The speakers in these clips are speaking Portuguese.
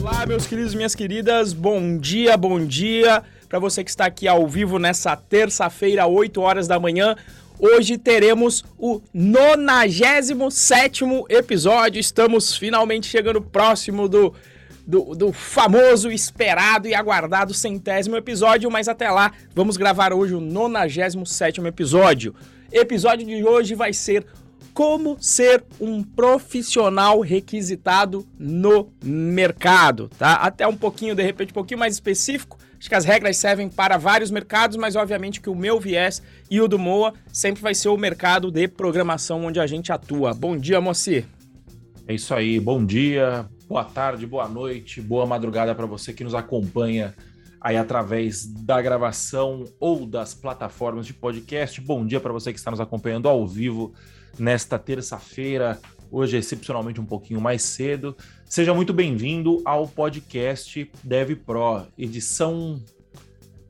Olá, meus queridos minhas queridas, bom dia, bom dia para você que está aqui ao vivo nessa terça-feira, 8 horas da manhã. Hoje teremos o 97 episódio. Estamos finalmente chegando próximo do, do, do, famoso, esperado e aguardado centésimo episódio, mas até lá vamos gravar hoje o 97 episódio. Episódio de hoje vai ser como ser um profissional requisitado no mercado, tá? Até um pouquinho, de repente, um pouquinho mais específico. Acho que as regras servem para vários mercados, mas obviamente que o meu viés e o do Moa sempre vai ser o mercado de programação onde a gente atua. Bom dia, Moacir. É isso aí, bom dia, boa tarde, boa noite, boa madrugada para você que nos acompanha aí através da gravação ou das plataformas de podcast. Bom dia para você que está nos acompanhando ao vivo nesta terça-feira, hoje é excepcionalmente um pouquinho mais cedo. Seja muito bem-vindo ao podcast Dev Pro, edição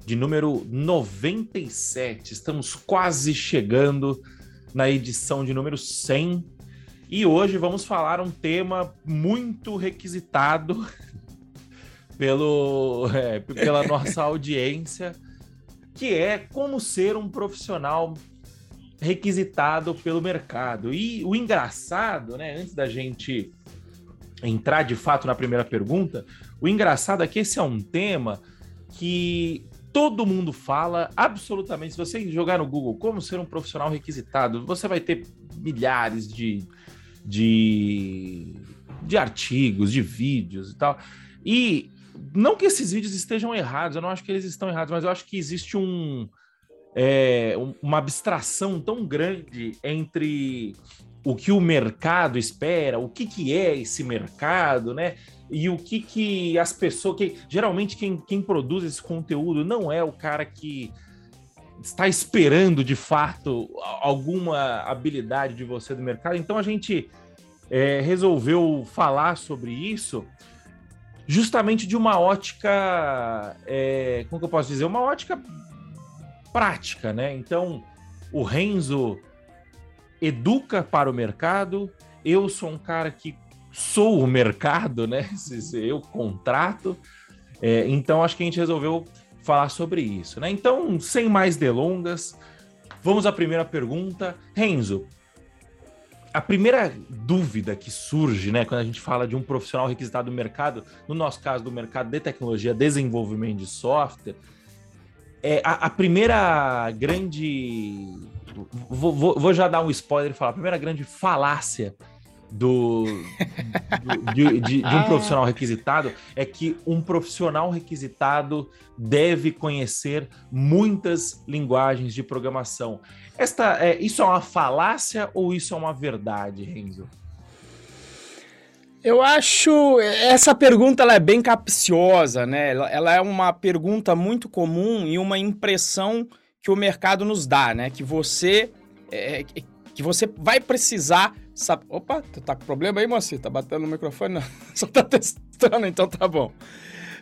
de número 97. Estamos quase chegando na edição de número 100 e hoje vamos falar um tema muito requisitado pelo, é, pela nossa audiência, que é como ser um profissional requisitado pelo mercado. E o engraçado, né, antes da gente entrar de fato na primeira pergunta, o engraçado é que esse é um tema que todo mundo fala, absolutamente. Se você jogar no Google como ser um profissional requisitado, você vai ter milhares de, de, de artigos, de vídeos e tal. E não que esses vídeos estejam errados, eu não acho que eles estão errados, mas eu acho que existe um, é, uma abstração tão grande entre o que o mercado espera, o que, que é esse mercado, né? E o que, que as pessoas. Que, geralmente, quem, quem produz esse conteúdo não é o cara que está esperando de fato alguma habilidade de você do mercado. Então a gente é, resolveu falar sobre isso justamente de uma ótica, é, como que eu posso dizer, uma ótica prática, né? Então, o Renzo educa para o mercado, eu sou um cara que sou o mercado, né? Eu contrato. É, então, acho que a gente resolveu falar sobre isso, né? Então, sem mais delongas, vamos à primeira pergunta. Renzo, a primeira dúvida que surge, né, quando a gente fala de um profissional requisitado do mercado, no nosso caso do mercado de tecnologia, desenvolvimento de software, é, a, a, primeira grande. Vou, vou, vou, já dar um spoiler e falar. A primeira grande falácia do, do de, de, de, um ah. profissional requisitado é que um profissional requisitado deve conhecer muitas linguagens de programação. Esta, é, isso é uma falácia ou isso é uma verdade, Renzo? Eu acho essa pergunta ela é bem capciosa, né? Ela, é uma pergunta muito comum e uma impressão que o mercado nos dá, né? Que você é, que você vai precisar. Opa, tu tá com problema aí, moça? Tá batendo no microfone? Não, só tá testando, então tá bom.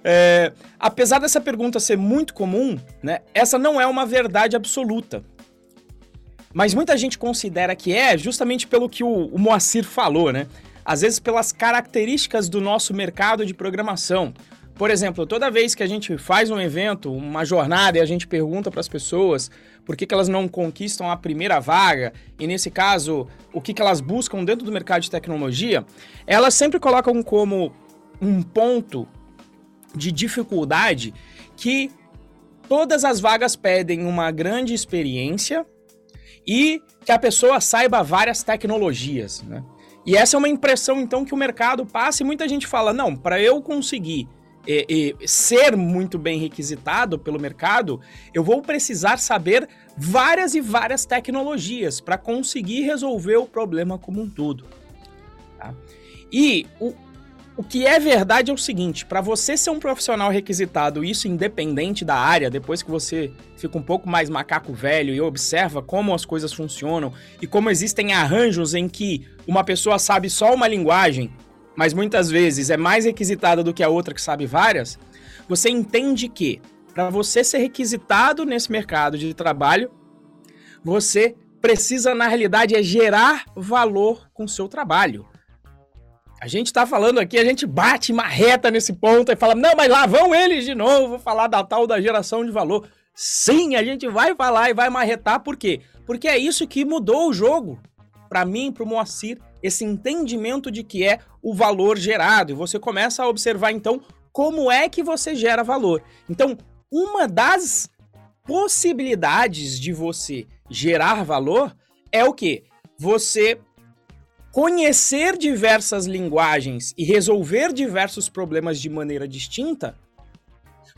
É, apesar dessa pergunta ser muito comum, né? Essa não é uma verdade absoluta. Mas muita gente considera que é justamente pelo que o, o Moacir falou, né? Às vezes pelas características do nosso mercado de programação. Por exemplo, toda vez que a gente faz um evento, uma jornada, e a gente pergunta para as pessoas por que, que elas não conquistam a primeira vaga, e nesse caso, o que, que elas buscam dentro do mercado de tecnologia, elas sempre colocam como um ponto de dificuldade que todas as vagas pedem uma grande experiência e que a pessoa saiba várias tecnologias, né? E essa é uma impressão, então, que o mercado passa e muita gente fala: não, para eu conseguir é, é, ser muito bem requisitado pelo mercado, eu vou precisar saber várias e várias tecnologias para conseguir resolver o problema como um todo. Tá? E o, o que é verdade é o seguinte: para você ser um profissional requisitado, isso independente da área, depois que você fica um pouco mais macaco velho e observa como as coisas funcionam e como existem arranjos em que uma pessoa sabe só uma linguagem, mas muitas vezes é mais requisitada do que a outra que sabe várias, você entende que para você ser requisitado nesse mercado de trabalho, você precisa, na realidade, é gerar valor com o seu trabalho. A gente tá falando aqui, a gente bate marreta nesse ponto e fala, não, mas lá vão eles de novo falar da tal da geração de valor. Sim, a gente vai falar e vai marretar, por quê? Porque é isso que mudou o jogo. Para mim, para o Moacir, esse entendimento de que é o valor gerado. E você começa a observar, então, como é que você gera valor. Então, uma das possibilidades de você gerar valor é o que? Você conhecer diversas linguagens e resolver diversos problemas de maneira distinta,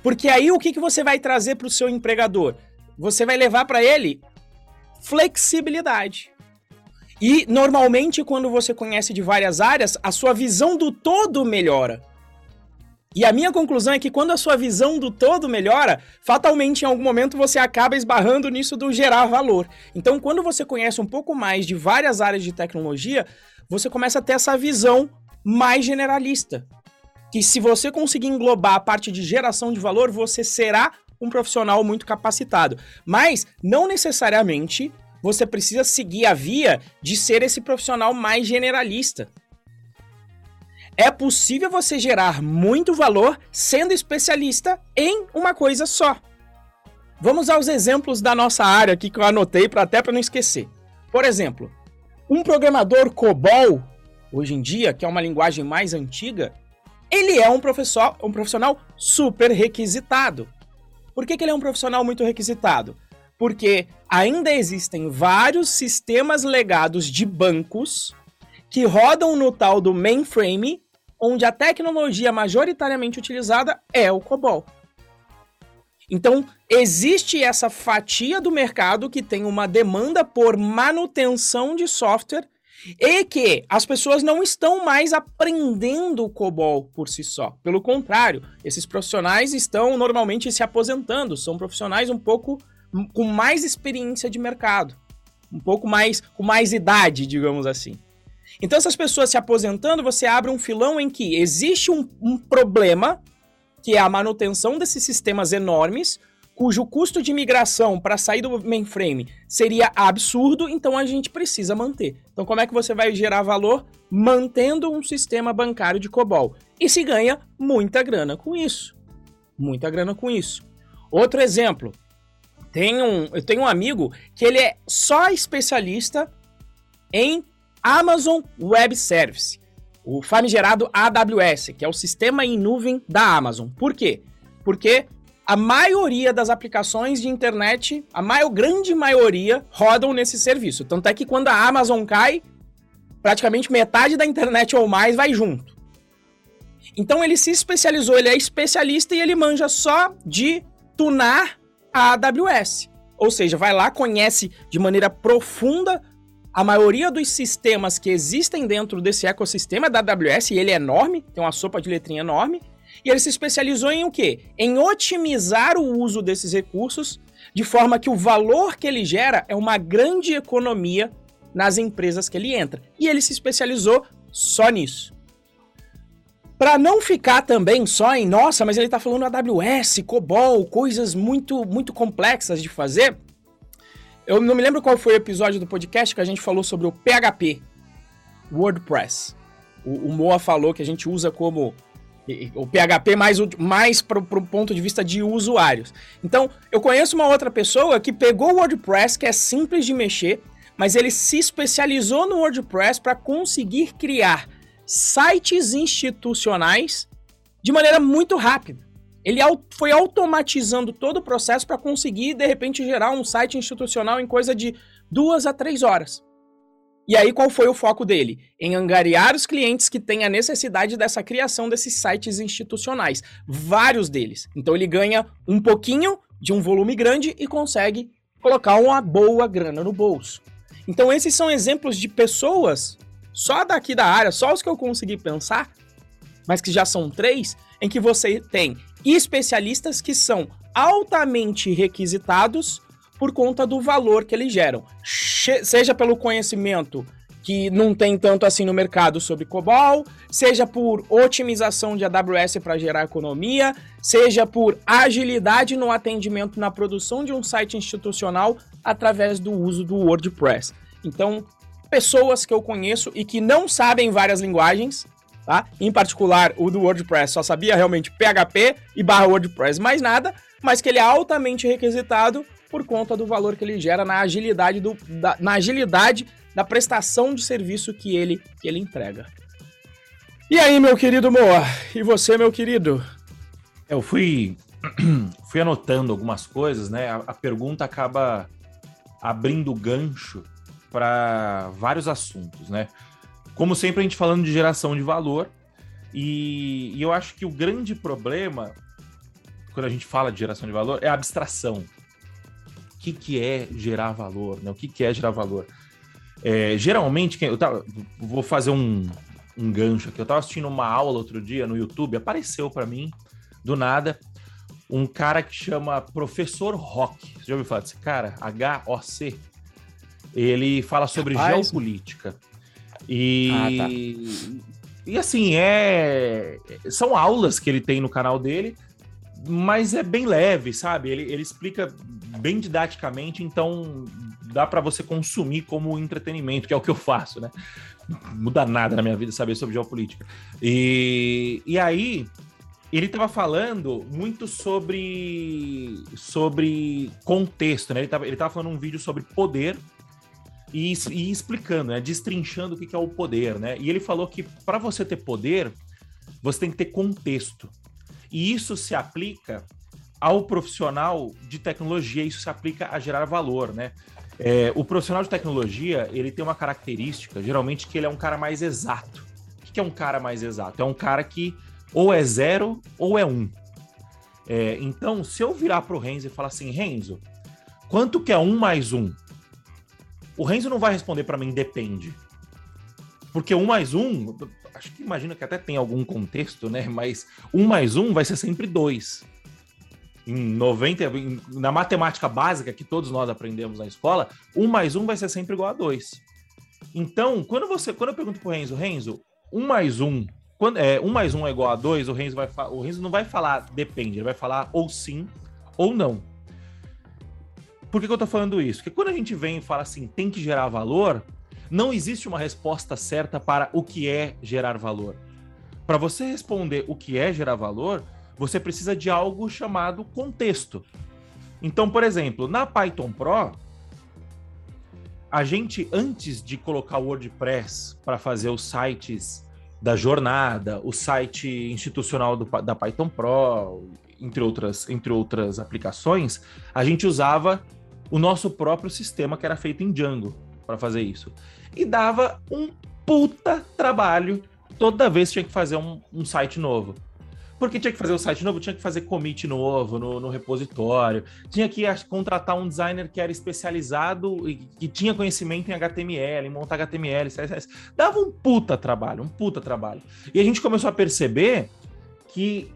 porque aí o que, que você vai trazer para o seu empregador? Você vai levar para ele flexibilidade. E normalmente, quando você conhece de várias áreas, a sua visão do todo melhora. E a minha conclusão é que quando a sua visão do todo melhora, fatalmente em algum momento você acaba esbarrando nisso do gerar valor. Então, quando você conhece um pouco mais de várias áreas de tecnologia, você começa a ter essa visão mais generalista. Que se você conseguir englobar a parte de geração de valor, você será um profissional muito capacitado. Mas não necessariamente você precisa seguir a via de ser esse profissional mais generalista é possível você gerar muito valor sendo especialista em uma coisa só. Vamos aos exemplos da nossa área aqui que eu anotei para até para não esquecer. Por exemplo, um programador COBOL, hoje em dia, que é uma linguagem mais antiga, ele é um professor, um profissional super requisitado. Por que, que ele é um profissional muito requisitado? Porque ainda existem vários sistemas legados de bancos que rodam no tal do mainframe onde a tecnologia majoritariamente utilizada é o COBOL. Então, existe essa fatia do mercado que tem uma demanda por manutenção de software e que as pessoas não estão mais aprendendo o COBOL por si só. Pelo contrário, esses profissionais estão normalmente se aposentando, são profissionais um pouco com mais experiência de mercado, um pouco mais com mais idade, digamos assim. Então, essas pessoas se aposentando, você abre um filão em que existe um, um problema, que é a manutenção desses sistemas enormes, cujo custo de migração para sair do mainframe seria absurdo, então a gente precisa manter. Então, como é que você vai gerar valor? Mantendo um sistema bancário de COBOL. E se ganha muita grana com isso. Muita grana com isso. Outro exemplo. Tem um, eu tenho um amigo que ele é só especialista em Amazon Web Service, o famigerado AWS, que é o sistema em nuvem da Amazon. Por quê? Porque a maioria das aplicações de internet, a maior grande maioria, rodam nesse serviço. Tanto é que quando a Amazon cai, praticamente metade da internet ou mais vai junto. Então ele se especializou, ele é especialista e ele manja só de tunar a AWS. Ou seja, vai lá, conhece de maneira profunda a maioria dos sistemas que existem dentro desse ecossistema da AWS, e ele é enorme, tem uma sopa de letrinha enorme, e ele se especializou em o quê? Em otimizar o uso desses recursos de forma que o valor que ele gera é uma grande economia nas empresas que ele entra. E ele se especializou só nisso. Para não ficar também só em, nossa, mas ele está falando AWS, COBOL, coisas muito muito complexas de fazer, eu não me lembro qual foi o episódio do podcast que a gente falou sobre o PHP, WordPress. O, o Moa falou que a gente usa como o PHP mais, mais para o ponto de vista de usuários. Então, eu conheço uma outra pessoa que pegou o WordPress, que é simples de mexer, mas ele se especializou no WordPress para conseguir criar sites institucionais de maneira muito rápida. Ele foi automatizando todo o processo para conseguir, de repente, gerar um site institucional em coisa de duas a três horas. E aí, qual foi o foco dele? Em angariar os clientes que têm a necessidade dessa criação desses sites institucionais. Vários deles. Então, ele ganha um pouquinho de um volume grande e consegue colocar uma boa grana no bolso. Então, esses são exemplos de pessoas, só daqui da área, só os que eu consegui pensar, mas que já são três, em que você tem especialistas que são altamente requisitados por conta do valor que eles geram, seja pelo conhecimento que não tem tanto assim no mercado sobre COBOL, seja por otimização de AWS para gerar economia, seja por agilidade no atendimento na produção de um site institucional através do uso do WordPress. Então, pessoas que eu conheço e que não sabem várias linguagens, tá? Em particular, o do WordPress só sabia realmente PHP e barra WordPress, mais nada, mas que ele é altamente requisitado por conta do valor que ele gera na agilidade, do, da, na agilidade da prestação de serviço que ele, que ele entrega. E aí, meu querido Moa? E você, meu querido? Eu fui, fui anotando algumas coisas, né? A, a pergunta acaba abrindo gancho para vários assuntos, né? Como sempre, a gente falando de geração de valor, e, e, eu acho que o grande problema, quando a gente fala de geração de valor, é a abstração. O que, que é gerar valor? Né? O que, que é gerar valor? É, geralmente, eu tava, vou fazer um, um gancho aqui. Eu estava assistindo uma aula outro dia no YouTube, apareceu para mim, do nada, um cara que chama Professor Rock. Você já ouviu falar desse cara? H-O-C. Ele fala sobre Rapaz. geopolítica. E, ah, tá. e assim, é. São aulas que ele tem no canal dele, mas é bem leve, sabe? Ele, ele explica bem didaticamente, então dá para você consumir como entretenimento, que é o que eu faço, né? Não muda nada na minha vida saber sobre geopolítica. E, e aí, ele estava falando muito sobre, sobre contexto, né? Ele estava ele tava falando um vídeo sobre poder e, e explicando, né? Destrinchando o que é o poder, né? E ele falou que para você ter poder, você tem que ter contexto. E isso se aplica ao profissional de tecnologia, isso se aplica a gerar valor, né? É, o profissional de tecnologia, ele tem uma característica, geralmente, que ele é um cara mais exato. O que é um cara mais exato? É um cara que ou é zero ou é um. É, então, se eu virar para o Renzo e falar assim, Renzo, quanto que é um mais um? O Renzo não vai responder para mim, depende. Porque um mais um, acho que imagina que até tem algum contexto, né? Mas um mais um vai ser sempre dois em 90, em, na matemática básica que todos nós aprendemos na escola, um mais um vai ser sempre igual a dois. Então, quando você, quando eu pergunto pro Renzo, Renzo, um mais um, quando é um mais um é igual a dois, o Renzo vai, o Renzo não vai falar depende, ele vai falar ou sim ou não. Por que, que eu tô falando isso? Porque quando a gente vem e fala assim, tem que gerar valor, não existe uma resposta certa para o que é gerar valor. Para você responder o que é gerar valor, você precisa de algo chamado contexto. Então, por exemplo, na Python Pro, a gente, antes de colocar o WordPress para fazer os sites da jornada, o site institucional do, da Python Pro, entre outras, entre outras aplicações, a gente usava o nosso próprio sistema que era feito em Django para fazer isso. E dava um puta trabalho toda vez que tinha que fazer um, um site novo. Porque tinha que fazer o site novo, tinha que fazer commit novo no, no repositório, tinha que contratar um designer que era especializado e que tinha conhecimento em HTML, em montar HTML, CSS. Dava um puta trabalho, um puta trabalho. E a gente começou a perceber que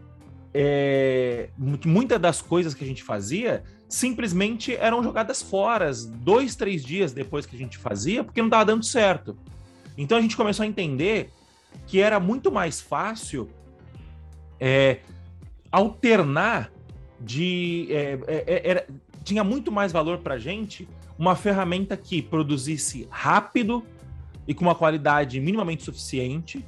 é, muitas das coisas que a gente fazia simplesmente eram jogadas fora, dois, três dias depois que a gente fazia, porque não estava dando certo. Então a gente começou a entender que era muito mais fácil é, alternar de. É, é, é era, tinha muito mais valor para a gente uma ferramenta que produzisse rápido e com uma qualidade minimamente suficiente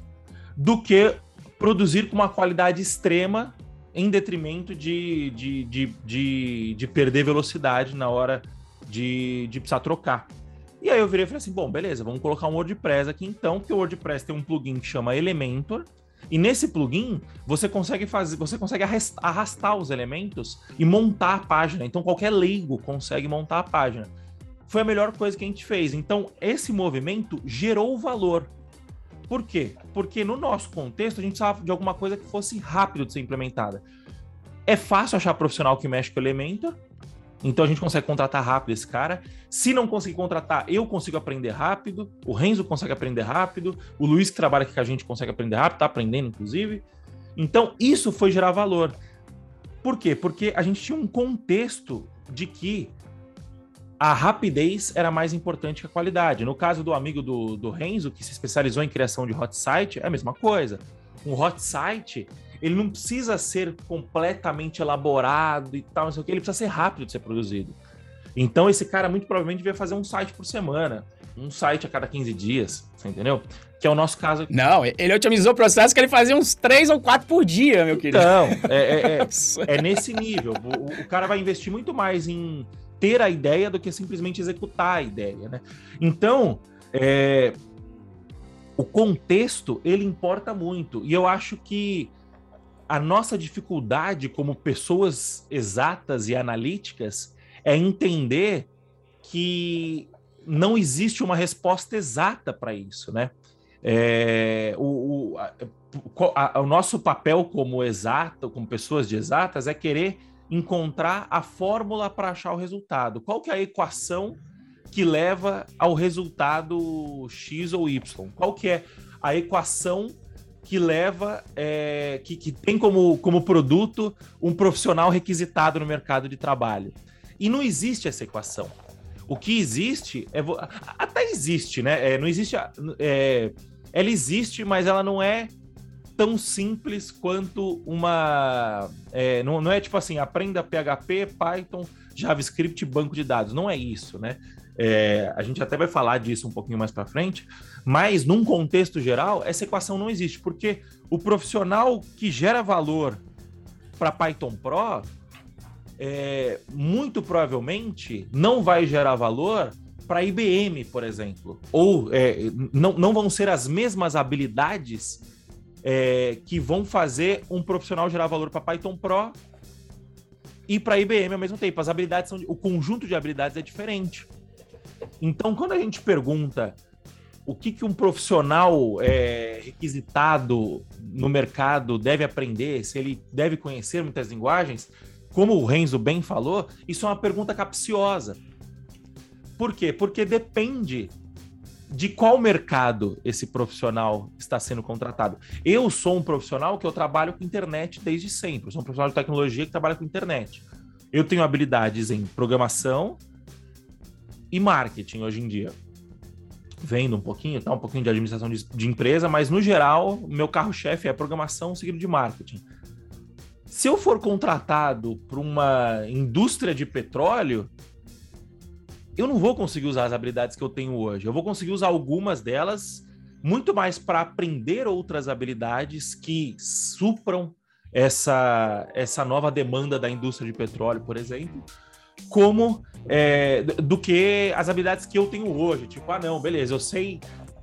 do que produzir com uma qualidade extrema em detrimento de, de, de, de, de perder velocidade na hora de, de precisar trocar. E aí eu virei e falei assim, bom, beleza, vamos colocar um WordPress aqui então, porque o WordPress tem um plugin que chama Elementor, e nesse plugin, você consegue fazer, você consegue arrastar os elementos e montar a página. Então qualquer leigo consegue montar a página. Foi a melhor coisa que a gente fez. Então esse movimento gerou valor. Por quê? Porque no nosso contexto a gente precisava de alguma coisa que fosse rápido de ser implementada. É fácil achar profissional que mexe com Elementor, então a gente consegue contratar rápido esse cara. Se não conseguir contratar, eu consigo aprender rápido. O Renzo consegue aprender rápido. O Luiz, que trabalha aqui com a gente, consegue aprender rápido, tá aprendendo, inclusive. Então, isso foi gerar valor. Por quê? Porque a gente tinha um contexto de que a rapidez era mais importante que a qualidade. No caso do amigo do, do Renzo, que se especializou em criação de hot site, é a mesma coisa. Um hot site, ele não precisa ser completamente elaborado e tal, não sei o que, ele precisa ser rápido de ser produzido. Então, esse cara muito provavelmente devia fazer um site por semana, um site a cada 15 dias, você entendeu? Que é o nosso caso. Não, ele otimizou o processo que ele fazia uns 3 ou 4 por dia, meu querido. Então, é, é, é, é nesse nível. O, o cara vai investir muito mais em ter a ideia do que simplesmente executar a ideia, né? Então, é, o contexto ele importa muito e eu acho que a nossa dificuldade como pessoas exatas e analíticas é entender que não existe uma resposta exata para isso, né? É, o, o, a, a, o nosso papel como exato, como pessoas de exatas, é querer encontrar a fórmula para achar o resultado. Qual que é a equação que leva ao resultado X ou Y? Qual que é a equação que leva, é, que, que tem como, como produto um profissional requisitado no mercado de trabalho? E não existe essa equação. O que existe é. Até existe, né? É, não existe. É, ela existe, mas ela não é tão simples quanto uma. É, não, não é tipo assim, aprenda PHP, Python, JavaScript, banco de dados. Não é isso, né? É, a gente até vai falar disso um pouquinho mais para frente, mas num contexto geral, essa equação não existe, porque o profissional que gera valor para Python Pro, é, muito provavelmente não vai gerar valor para IBM, por exemplo, ou é, não, não vão ser as mesmas habilidades é, que vão fazer um profissional gerar valor para Python Pro e para IBM ao mesmo tempo. As habilidades são, o conjunto de habilidades é diferente. Então, quando a gente pergunta o que, que um profissional é, requisitado no mercado deve aprender, se ele deve conhecer muitas linguagens, como o Renzo bem falou, isso é uma pergunta capciosa. Por quê? Porque depende de qual mercado esse profissional está sendo contratado. Eu sou um profissional que eu trabalho com internet desde sempre. Eu sou um profissional de tecnologia que trabalha com internet. Eu tenho habilidades em programação e marketing hoje em dia. Vendo um pouquinho, tá? Um pouquinho de administração de, de empresa, mas no geral, meu carro-chefe é programação seguido de marketing. Se eu for contratado para uma indústria de petróleo, eu não vou conseguir usar as habilidades que eu tenho hoje. Eu vou conseguir usar algumas delas muito mais para aprender outras habilidades que supram essa, essa nova demanda da indústria de petróleo, por exemplo, como é, do que as habilidades que eu tenho hoje. Tipo, ah, não, beleza, eu sei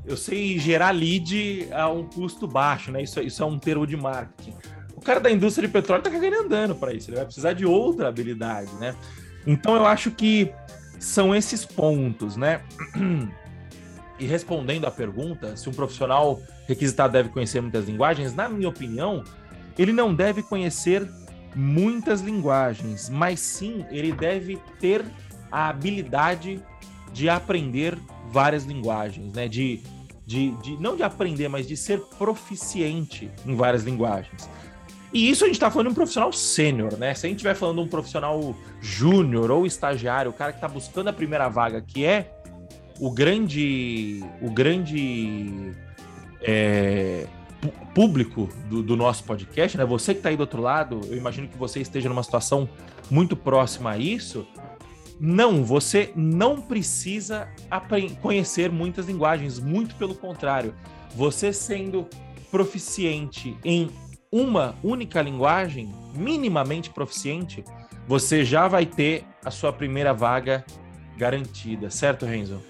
eu sei gerar lead a um custo baixo, né? Isso, isso é um termo de marketing. O cara da indústria de petróleo tá cagando andando para isso, ele vai precisar de outra habilidade, né? Então eu acho que são esses pontos, né? E respondendo à pergunta, se um profissional requisitado deve conhecer muitas linguagens, na minha opinião, ele não deve conhecer muitas linguagens, mas sim ele deve ter a habilidade de aprender várias linguagens, né? De, de, de não de aprender, mas de ser proficiente em várias linguagens. E isso a gente está falando de um profissional sênior, né? Se a gente estiver falando de um profissional júnior ou estagiário, o cara que está buscando a primeira vaga, que é o grande, o grande é, público do, do, nosso podcast, né? Você que está aí do outro lado, eu imagino que você esteja numa situação muito próxima a isso. Não, você não precisa conhecer muitas linguagens, muito pelo contrário. Você sendo proficiente em uma única linguagem, minimamente proficiente, você já vai ter a sua primeira vaga garantida, certo, Renzo?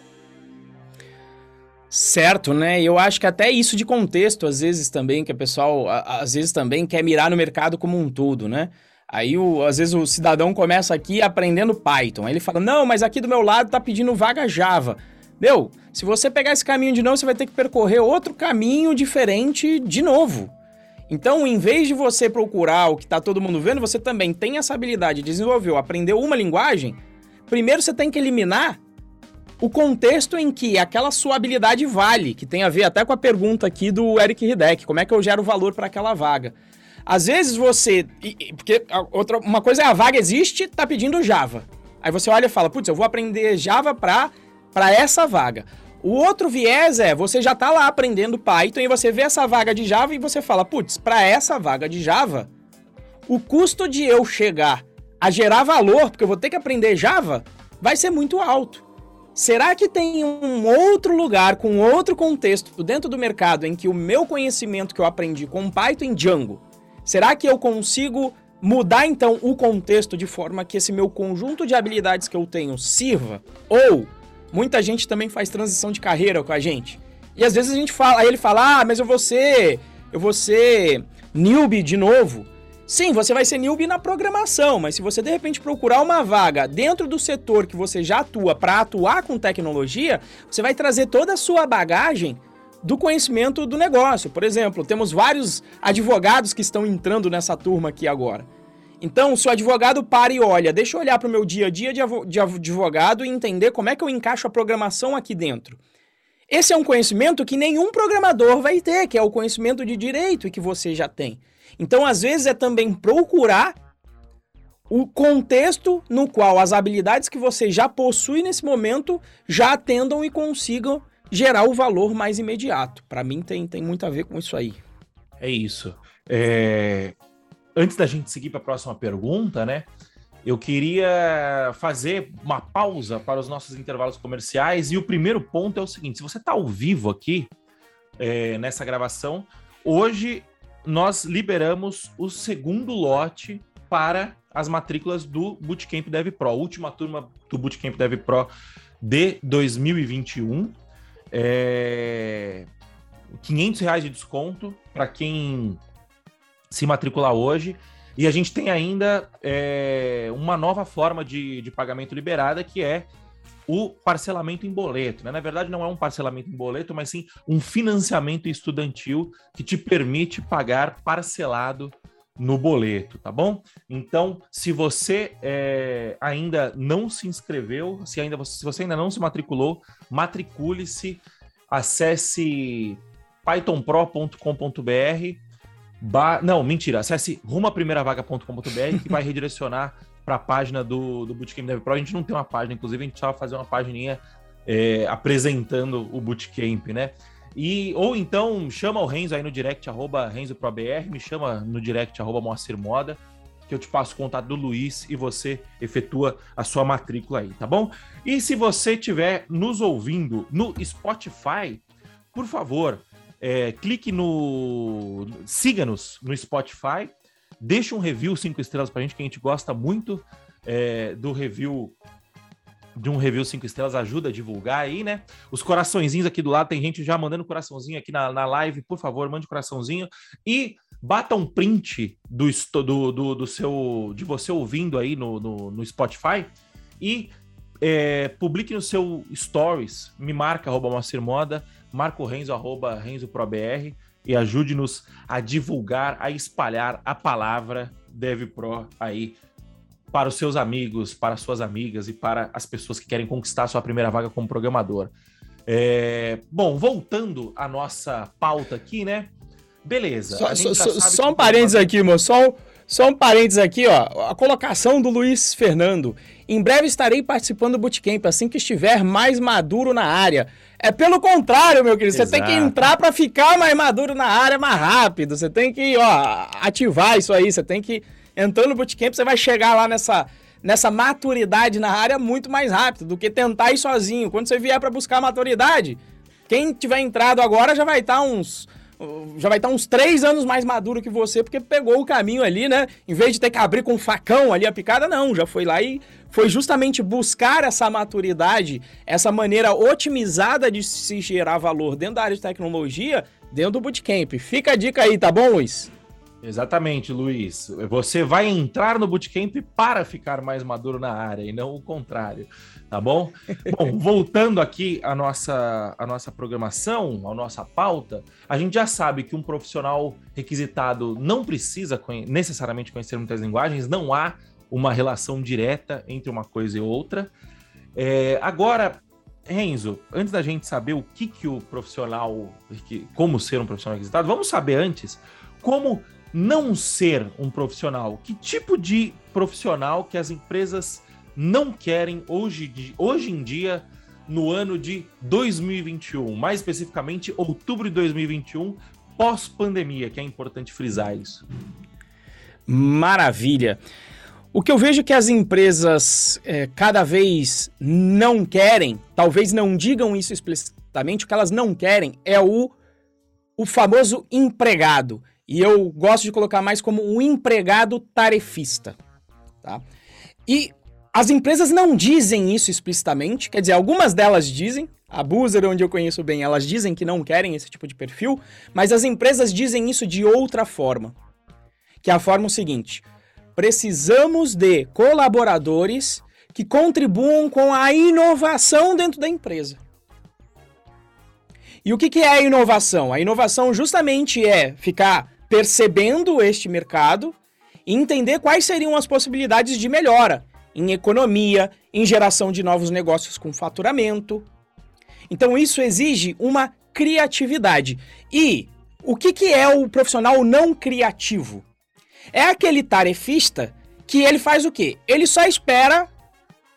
Certo, né? Eu acho que até isso de contexto, às vezes também, que o pessoal, às vezes também quer mirar no mercado como um todo, né? Aí, o, às vezes, o cidadão começa aqui aprendendo Python. Aí ele fala: Não, mas aqui do meu lado tá pedindo vaga Java. Meu, se você pegar esse caminho de novo, você vai ter que percorrer outro caminho diferente de novo. Então, em vez de você procurar o que está todo mundo vendo, você também tem essa habilidade, desenvolveu, aprendeu uma linguagem. Primeiro você tem que eliminar o contexto em que aquela sua habilidade vale, que tem a ver até com a pergunta aqui do Eric Hideck, como é que eu gero valor para aquela vaga. Às vezes você, porque outra, uma coisa é a vaga existe, tá pedindo Java. Aí você olha e fala, putz, eu vou aprender Java para essa vaga. O outro viés é, você já está lá aprendendo Python e você vê essa vaga de Java e você fala, putz, para essa vaga de Java, o custo de eu chegar a gerar valor, porque eu vou ter que aprender Java, vai ser muito alto. Será que tem um outro lugar, com outro contexto dentro do mercado em que o meu conhecimento que eu aprendi com Python em Django, será que eu consigo mudar então o contexto de forma que esse meu conjunto de habilidades que eu tenho sirva? Ou Muita gente também faz transição de carreira com a gente. E às vezes a gente fala, aí ele fala: "Ah, mas eu vou ser, eu vou ser newbie de novo". Sim, você vai ser newbie na programação, mas se você de repente procurar uma vaga dentro do setor que você já atua para atuar com tecnologia, você vai trazer toda a sua bagagem do conhecimento do negócio. Por exemplo, temos vários advogados que estão entrando nessa turma aqui agora. Então, se o advogado para e olha, deixa eu olhar para o meu dia a dia de advogado e entender como é que eu encaixo a programação aqui dentro. Esse é um conhecimento que nenhum programador vai ter, que é o conhecimento de direito e que você já tem. Então, às vezes, é também procurar o contexto no qual as habilidades que você já possui nesse momento já atendam e consigam gerar o valor mais imediato. Para mim, tem, tem muito a ver com isso aí. É isso. É antes da gente seguir para a próxima pergunta, né? Eu queria fazer uma pausa para os nossos intervalos comerciais. E o primeiro ponto é o seguinte: se você está ao vivo aqui é, nessa gravação, hoje nós liberamos o segundo lote para as matrículas do Bootcamp Dev Pro, última turma do Bootcamp Dev Pro de 2021. É... 500 reais de desconto para quem se matricular hoje. E a gente tem ainda é, uma nova forma de, de pagamento liberada, que é o parcelamento em boleto. Né? Na verdade, não é um parcelamento em boleto, mas sim um financiamento estudantil que te permite pagar parcelado no boleto, tá bom? Então, se você é, ainda não se inscreveu, se, ainda, se você ainda não se matriculou, matricule-se, acesse pythonpro.com.br Não, mentira. Acesse rumaprimeiravaga.com.br que vai redirecionar para a página do, do Bootcamp Dev Pro. A gente não tem uma página, inclusive, a gente precisava fazer uma página é, apresentando o Bootcamp, né? E, ou então chama o Renzo aí no direct, arroba RenzoProBR, me chama no direct, arroba Moacir Moda, que eu te passo o contato do Luiz e você efetua a sua matrícula aí, tá bom? E se você estiver nos ouvindo no Spotify, por favor, é, clique no. Siga-nos no Spotify. Deixe um review cinco estrelas pra gente, que a gente gosta muito é, do review. De um review cinco estrelas, ajuda a divulgar aí, né? Os coraçõezinhos aqui do lado, tem gente já mandando coraçãozinho aqui na, na live, por favor, mande coraçãozinho. E bata um print do, do, do, do seu de você ouvindo aí no, no, no Spotify e é, publique no seu stories, me marca arroba Moda, Marco Renzo, arroba RenzoProBR, e ajude-nos a divulgar, a espalhar a palavra DevPro aí para os seus amigos, para suas amigas e para as pessoas que querem conquistar sua primeira vaga como programador. É... Bom, voltando à nossa pauta aqui, né? Beleza. Só, só, só um parênteses aqui, moço. Só, só um parênteses aqui, ó. A colocação do Luiz Fernando. Em breve estarei participando do Bootcamp, assim que estiver mais maduro na área. É pelo contrário, meu querido. Exato. Você tem que entrar para ficar mais maduro na área mais rápido. Você tem que, ó, ativar isso aí. Você tem que entrando no bootcamp, você vai chegar lá nessa nessa maturidade na área muito mais rápido do que tentar ir sozinho. Quando você vier para buscar maturidade, quem tiver entrado agora já vai estar tá uns já vai estar uns três anos mais maduro que você, porque pegou o caminho ali, né? Em vez de ter que abrir com um facão ali a picada, não, já foi lá e foi justamente buscar essa maturidade, essa maneira otimizada de se gerar valor dentro da área de tecnologia, dentro do bootcamp. Fica a dica aí, tá bom, Luiz? Exatamente, Luiz. Você vai entrar no bootcamp para ficar mais maduro na área e não o contrário tá bom? Bom, voltando aqui à nossa, à nossa programação, à nossa pauta, a gente já sabe que um profissional requisitado não precisa conhe necessariamente conhecer muitas linguagens, não há uma relação direta entre uma coisa e outra. É, agora, Renzo, antes da gente saber o que, que o profissional, como ser um profissional requisitado, vamos saber antes como não ser um profissional. Que tipo de profissional que as empresas não querem hoje, hoje em dia, no ano de 2021, mais especificamente outubro de 2021, pós-pandemia, que é importante frisar isso. Maravilha. O que eu vejo que as empresas é, cada vez não querem, talvez não digam isso explicitamente, o que elas não querem é o, o famoso empregado. E eu gosto de colocar mais como um empregado tarefista. Tá? E as empresas não dizem isso explicitamente, quer dizer, algumas delas dizem, a Boozer, onde eu conheço bem, elas dizem que não querem esse tipo de perfil, mas as empresas dizem isso de outra forma. Que é a forma seguinte: Precisamos de colaboradores que contribuam com a inovação dentro da empresa. E o que, é a inovação? A inovação justamente é ficar percebendo este mercado e entender quais seriam as possibilidades de melhora em economia, em geração de novos negócios com faturamento. Então isso exige uma criatividade. E o que, que é o profissional não criativo? É aquele tarefista que ele faz o quê? Ele só espera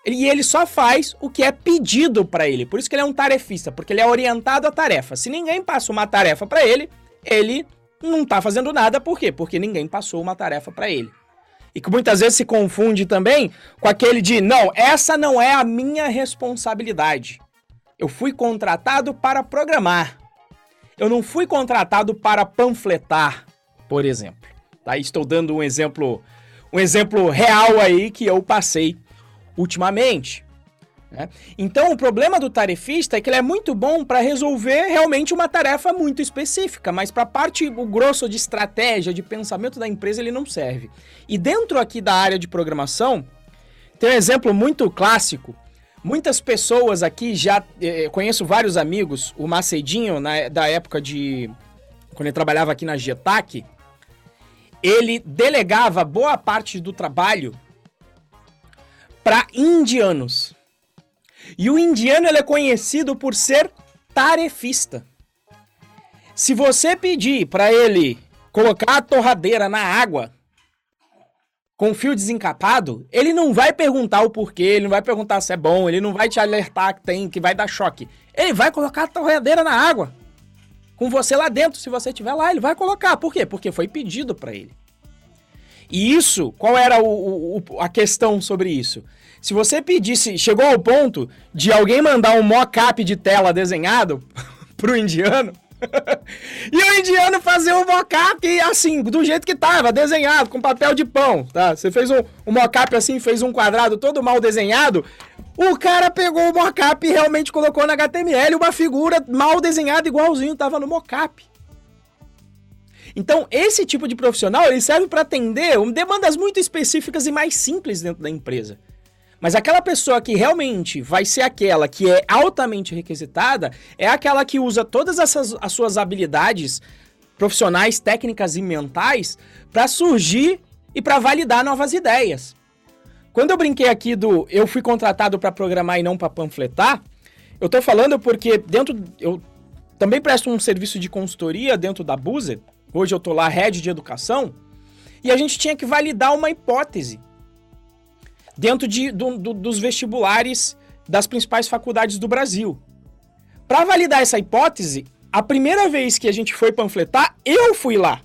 e ele só faz o que é pedido para ele. Por isso que ele é um tarefista, porque ele é orientado à tarefa. Se ninguém passa uma tarefa para ele, ele não tá fazendo nada. Por quê? Porque ninguém passou uma tarefa para ele. E que muitas vezes se confunde também com aquele de não, essa não é a minha responsabilidade. Eu fui contratado para programar. Eu não fui contratado para panfletar, por exemplo. Tá? Estou dando um exemplo, um exemplo real aí que eu passei ultimamente. Né? Então, o problema do tarefista é que ele é muito bom para resolver realmente uma tarefa muito específica, mas para a parte, o grosso de estratégia, de pensamento da empresa, ele não serve. E dentro aqui da área de programação, tem um exemplo muito clássico. Muitas pessoas aqui já. Eh, conheço vários amigos, o Macedinho, na, da época de. Quando ele trabalhava aqui na Getac, ele delegava boa parte do trabalho para indianos. E o indiano ele é conhecido por ser tarefista. Se você pedir para ele colocar a torradeira na água com fio desencapado, ele não vai perguntar o porquê, ele não vai perguntar se é bom, ele não vai te alertar que tem, que vai dar choque. Ele vai colocar a torradeira na água com você lá dentro, se você estiver lá, ele vai colocar. Por quê? Porque foi pedido para ele. E isso, qual era o, o, a questão sobre isso? Se você pedisse, chegou ao ponto de alguém mandar um mock-up de tela desenhado pro indiano, e o indiano fazer um mock-up assim, do jeito que tava, desenhado, com papel de pão, tá? Você fez um, um mock-up assim, fez um quadrado todo mal desenhado, o cara pegou o mockup e realmente colocou na HTML uma figura mal desenhada igualzinho tava no mockup. Então, esse tipo de profissional, ele serve para atender demandas muito específicas e mais simples dentro da empresa. Mas aquela pessoa que realmente vai ser aquela que é altamente requisitada, é aquela que usa todas essas, as suas habilidades profissionais, técnicas e mentais para surgir e para validar novas ideias. Quando eu brinquei aqui do eu fui contratado para programar e não para panfletar, eu tô falando porque dentro eu também presto um serviço de consultoria dentro da Buzer. Hoje eu tô lá head de educação e a gente tinha que validar uma hipótese dentro de, do, do, dos vestibulares das principais faculdades do Brasil. Para validar essa hipótese, a primeira vez que a gente foi panfletar, eu fui lá.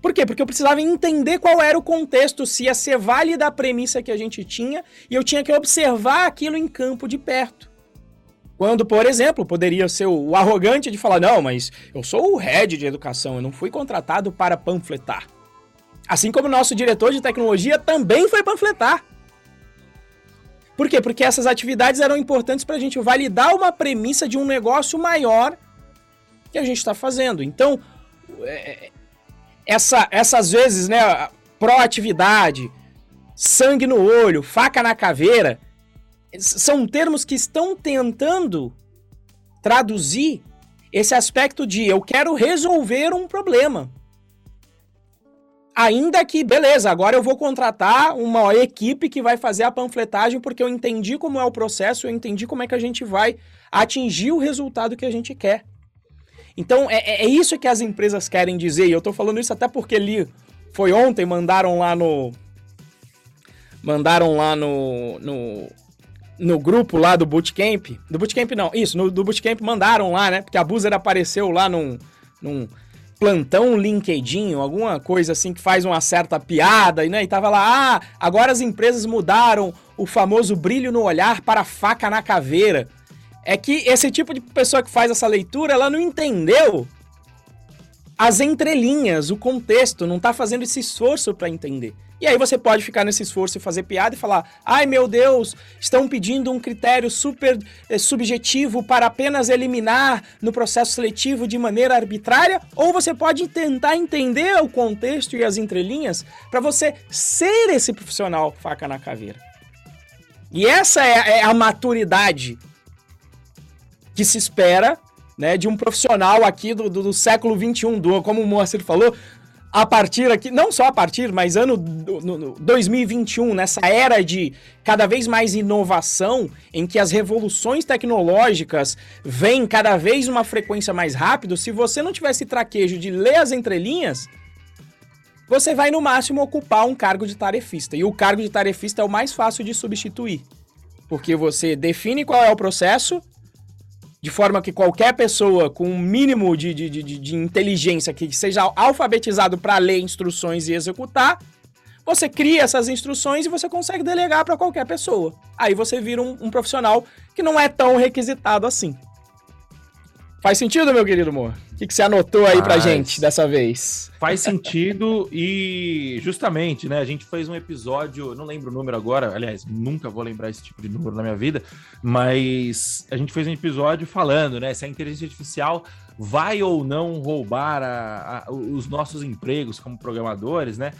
Por quê? Porque eu precisava entender qual era o contexto, se ia ser válida a premissa que a gente tinha, e eu tinha que observar aquilo em campo de perto. Quando, por exemplo, poderia ser o arrogante de falar: não, mas eu sou o head de educação, eu não fui contratado para panfletar. Assim como o nosso diretor de tecnologia também foi panfletar. Por quê? Porque essas atividades eram importantes para a gente validar uma premissa de um negócio maior que a gente está fazendo. Então, é, essa, essas vezes, né, proatividade, sangue no olho, faca na caveira, são termos que estão tentando traduzir esse aspecto de eu quero resolver um problema. Ainda que, beleza, agora eu vou contratar uma equipe que vai fazer a panfletagem porque eu entendi como é o processo, eu entendi como é que a gente vai atingir o resultado que a gente quer. Então, é, é, é isso que as empresas querem dizer, e eu tô falando isso até porque li, foi ontem, mandaram lá no, mandaram lá no, no, no grupo lá do Bootcamp. Do Bootcamp não, isso, no, do Bootcamp mandaram lá, né? Porque a Boozer apareceu lá num, num plantão LinkedIn, alguma coisa assim que faz uma certa piada, né? E tava lá, ah, agora as empresas mudaram o famoso brilho no olhar para faca na caveira. É que esse tipo de pessoa que faz essa leitura, ela não entendeu as entrelinhas, o contexto, não tá fazendo esse esforço para entender. E aí você pode ficar nesse esforço e fazer piada e falar: ai meu Deus, estão pedindo um critério super eh, subjetivo para apenas eliminar no processo seletivo de maneira arbitrária. Ou você pode tentar entender o contexto e as entrelinhas para você ser esse profissional faca na caveira. E essa é, é a maturidade que se espera né, de um profissional aqui do, do, do século XXI, do, como o Moacir falou, a partir aqui, não só a partir, mas ano no, no 2021, nessa era de cada vez mais inovação, em que as revoluções tecnológicas vêm cada vez uma frequência mais rápido, se você não tivesse traquejo de ler as entrelinhas, você vai no máximo ocupar um cargo de tarefista. E o cargo de tarefista é o mais fácil de substituir. Porque você define qual é o processo, de forma que qualquer pessoa com um mínimo de, de, de, de inteligência que seja alfabetizado para ler instruções e executar, você cria essas instruções e você consegue delegar para qualquer pessoa. Aí você vira um, um profissional que não é tão requisitado assim. Faz sentido, meu querido amor? O que, que você anotou aí Faz. pra gente dessa vez? Faz sentido e justamente, né? A gente fez um episódio, não lembro o número agora, aliás, nunca vou lembrar esse tipo de número na minha vida, mas a gente fez um episódio falando, né? Se a inteligência artificial vai ou não roubar a, a, os nossos empregos como programadores, né?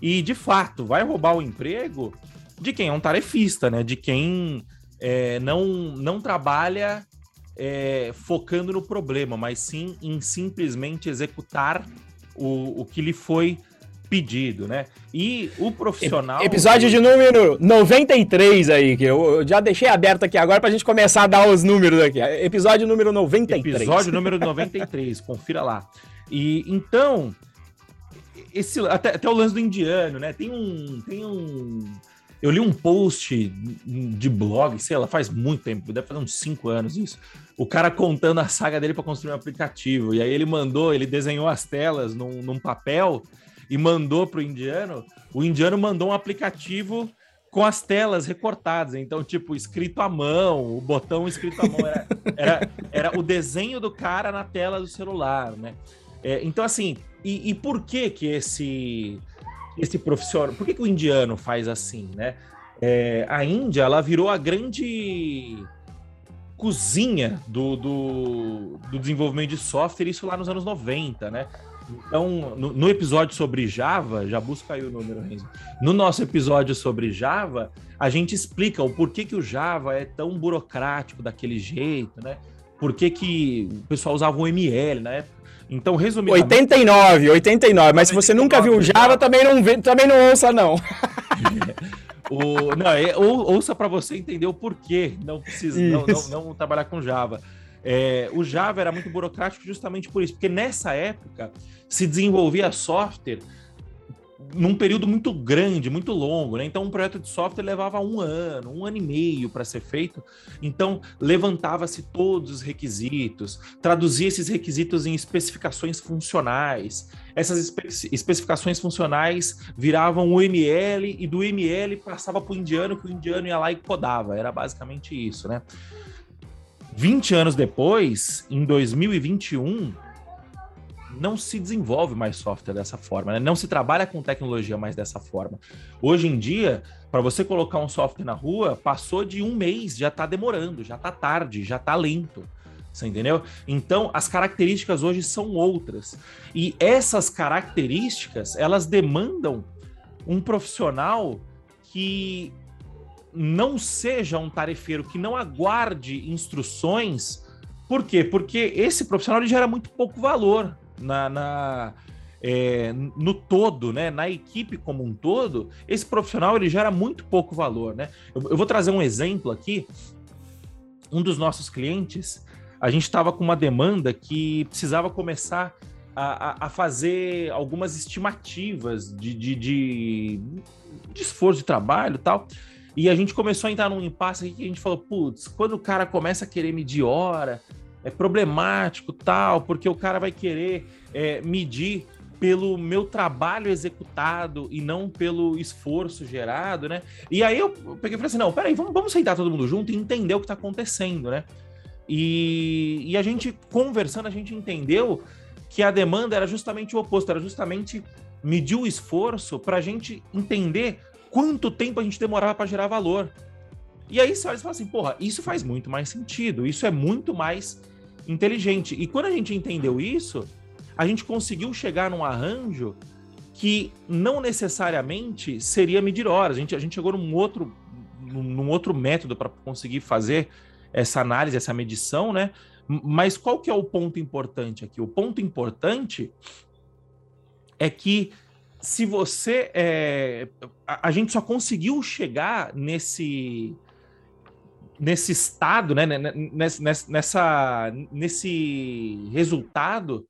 E de fato, vai roubar o emprego de quem é um tarefista, né? De quem é, não, não trabalha é, focando no problema, mas sim em simplesmente executar o, o que lhe foi pedido, né? E o profissional. Episódio de número 93 aí, que eu, eu já deixei aberto aqui agora pra gente começar a dar os números aqui. Episódio número 93. Episódio número 93, confira lá. E então, esse, até, até o lance do indiano, né? Tem um. Tem um eu li um post de blog, sei lá, faz muito tempo, deve fazer uns 5 anos isso. O cara contando a saga dele para construir um aplicativo. E aí ele mandou, ele desenhou as telas num, num papel e mandou pro indiano. O indiano mandou um aplicativo com as telas recortadas. Então, tipo, escrito à mão, o botão escrito à mão. Era, era, era o desenho do cara na tela do celular, né? É, então, assim, e, e por que que esse esse profissional. Por que, que o indiano faz assim, né? É, a Índia, ela virou a grande cozinha do, do, do, desenvolvimento de software, isso lá nos anos 90, né? Então, no, no episódio sobre Java, já busca aí o número, Renzo. No nosso episódio sobre Java, a gente explica o porquê que o Java é tão burocrático daquele jeito, né? Por que, que o pessoal usava o ML na época? Então, resumidamente... 89, 89. Mas 89, se você nunca viu o Java, também não, vê, também não ouça, não. o, não, é, ou, ouça para você entender o porquê não precisa não, não, não, trabalhar com Java. É, o Java era muito burocrático justamente por isso, porque nessa época se desenvolvia software num período muito grande, muito longo, né? Então, um projeto de software levava um ano, um ano e meio para ser feito. Então, levantava-se todos os requisitos, traduzia esses requisitos em especificações funcionais. Essas espe especificações funcionais viravam o ML e do ML passava para o indiano, que o indiano ia lá e codava. Era basicamente isso, né? 20 anos depois, em 2021, não se desenvolve mais software dessa forma, né? não se trabalha com tecnologia mais dessa forma. Hoje em dia, para você colocar um software na rua, passou de um mês, já está demorando, já está tarde, já está lento. Você entendeu? Então, as características hoje são outras. E essas características, elas demandam um profissional que não seja um tarefeiro, que não aguarde instruções. Por quê? Porque esse profissional ele gera muito pouco valor na, na é, no todo, né, na equipe como um todo, esse profissional ele gera muito pouco valor, né? Eu, eu vou trazer um exemplo aqui. Um dos nossos clientes, a gente estava com uma demanda que precisava começar a, a, fazer algumas estimativas de, de, de de esforço de trabalho tal. E a gente começou a entrar num impasse aqui que a gente falou, putz, quando o cara começa a querer medir hora, é problemático tal, porque o cara vai querer é, medir pelo meu trabalho executado e não pelo esforço gerado, né? E aí eu peguei e falei assim, não, peraí, vamos, vamos sentar todo mundo junto e entender o que está acontecendo, né? E, e a gente, conversando, a gente entendeu que a demanda era justamente o oposto, era justamente medir o esforço para a gente entender quanto tempo a gente demorava para gerar valor. E aí você olha e fala assim, porra, isso faz muito mais sentido, isso é muito mais inteligente. E quando a gente entendeu isso, a gente conseguiu chegar num arranjo que não necessariamente seria medir horas. A gente, a gente chegou num outro, num outro método para conseguir fazer essa análise, essa medição, né? Mas qual que é o ponto importante aqui? O ponto importante é que se você. É, a, a, gente só conseguiu chegar nesse. Nesse estado, né, nessa, nessa, nesse resultado,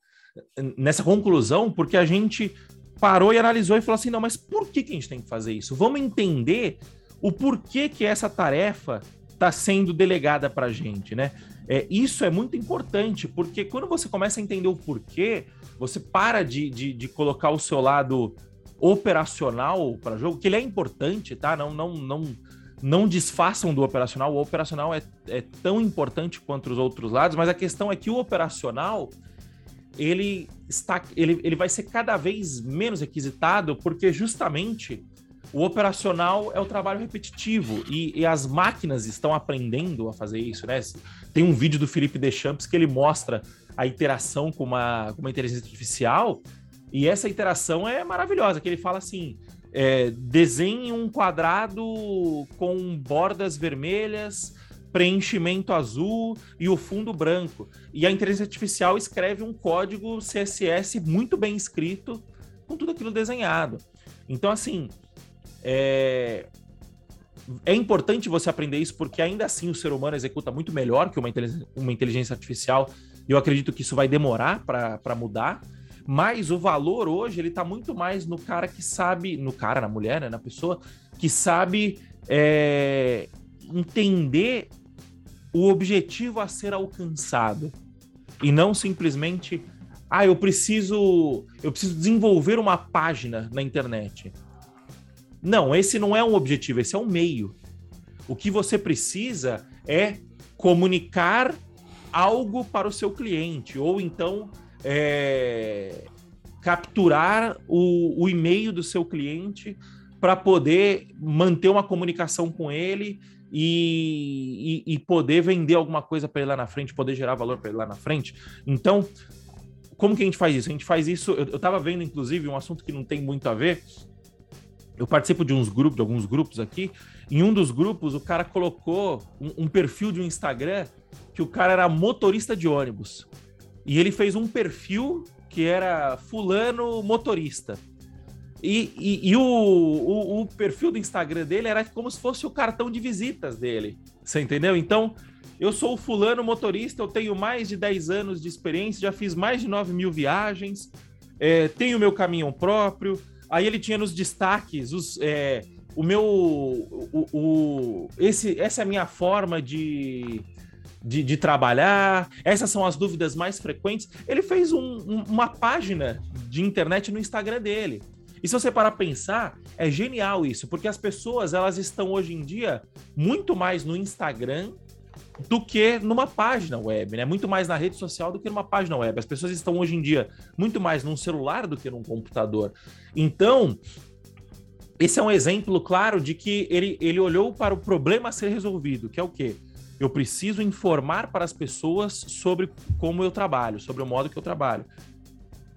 nessa conclusão, porque a gente parou e analisou e falou assim: não, mas por que, que a gente tem que fazer isso? Vamos entender o porquê que essa tarefa está sendo delegada para a gente, né? É, isso é muito importante, porque quando você começa a entender o porquê, você para de, de, de colocar o seu lado operacional para jogo, que ele é importante, tá? Não, não, não, não desfaçam do operacional. O operacional é, é tão importante quanto os outros lados, mas a questão é que o operacional ele está ele, ele vai ser cada vez menos requisitado porque justamente o operacional é o trabalho repetitivo e, e, as máquinas estão aprendendo a fazer isso, né? Tem um vídeo do Felipe Deschamps que ele mostra a interação com uma, com uma inteligência artificial e essa interação é maravilhosa, que ele fala assim, é, desenhe um quadrado com bordas vermelhas, preenchimento azul e o fundo branco. E a inteligência artificial escreve um código CSS muito bem escrito com tudo aquilo desenhado. Então, assim, é, é importante você aprender isso porque ainda assim o ser humano executa muito melhor que uma inteligência, uma inteligência artificial. E eu acredito que isso vai demorar para mudar. Mas o valor hoje ele está muito mais no cara que sabe, no cara, na mulher, né, na pessoa que sabe é, entender o objetivo a ser alcançado e não simplesmente, ah, eu preciso, eu preciso desenvolver uma página na internet. Não, esse não é um objetivo, esse é um meio. O que você precisa é comunicar algo para o seu cliente, ou então é, capturar o, o e-mail do seu cliente para poder manter uma comunicação com ele e, e, e poder vender alguma coisa para ele lá na frente, poder gerar valor para ele lá na frente. Então, como que a gente faz isso? A gente faz isso. Eu, estava vendo, inclusive, um assunto que não tem muito a ver, eu participo de uns grupos, de alguns grupos aqui. Em um dos grupos, o cara colocou um, um, perfil de um Instagram que o cara era motorista de ônibus. E ele fez um perfil que era fulano motorista. E, e, e o, o, o, perfil do Instagram dele era como se fosse o cartão de visitas dele. Você entendeu? Então, eu sou o fulano motorista, eu tenho mais de 10 anos de experiência, já fiz mais de 9 mil viagens, é, tenho meu caminhão próprio, Aí ele tinha nos destaques os, é, o meu. O, o, esse, essa é a minha forma de, de, de, trabalhar, essas são as dúvidas mais frequentes. Ele fez um, um, uma página de internet no Instagram dele. E se você parar para pensar, é genial isso, porque as pessoas elas estão hoje em dia muito mais no Instagram do que numa página web, né? Muito mais na rede social do que numa página web. As pessoas estão hoje em dia muito mais num celular do que num computador. Então, esse é um exemplo claro de que ele, ele olhou para o problema a ser resolvido, que é o quê? Eu preciso informar para as pessoas sobre como eu trabalho, sobre o modo que eu trabalho.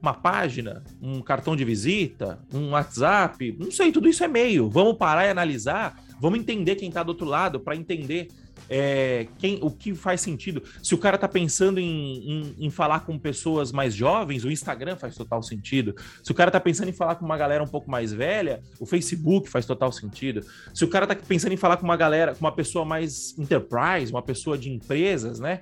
Uma página, um cartão de visita, um WhatsApp, não sei, tudo isso é meio. Vamos parar e analisar, vamos entender quem está do outro lado para entender é, quem, o que faz sentido. Se o cara tá pensando em, em, em, falar com pessoas mais jovens, o Instagram faz total sentido. Se o cara tá pensando em falar com uma galera um pouco mais velha, o Facebook faz total sentido. Se o cara tá pensando em falar com uma galera, com uma pessoa mais enterprise, uma pessoa de empresas, né?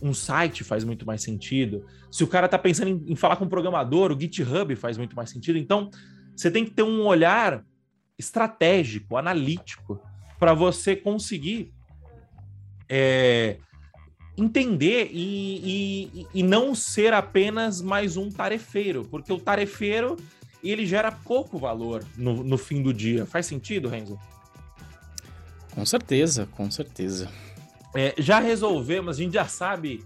Um site faz muito mais sentido. Se o cara tá pensando em, em falar com um programador, o GitHub faz muito mais sentido. Então, você tem que ter um olhar estratégico, analítico, para você conseguir é, entender e, e, e não ser apenas mais um tarefeiro, porque o tarefeiro ele gera pouco valor no, no fim do dia. Faz sentido, Renzo? Com certeza, com certeza. É, já resolvemos, a gente já sabe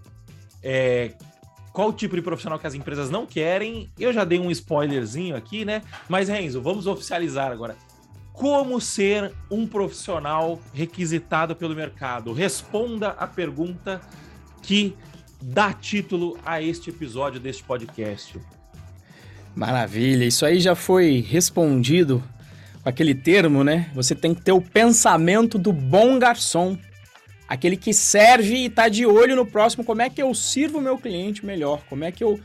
é, qual o tipo de profissional que as empresas não querem. Eu já dei um spoilerzinho aqui, né? Mas, Renzo, vamos oficializar agora. Como ser um profissional requisitado pelo mercado? Responda a pergunta que dá título a este episódio deste podcast. Maravilha, isso aí já foi respondido com aquele termo, né? Você tem que ter o pensamento do bom garçom. Aquele que serve e está de olho no próximo, como é que eu sirvo o meu cliente melhor, como é que eu,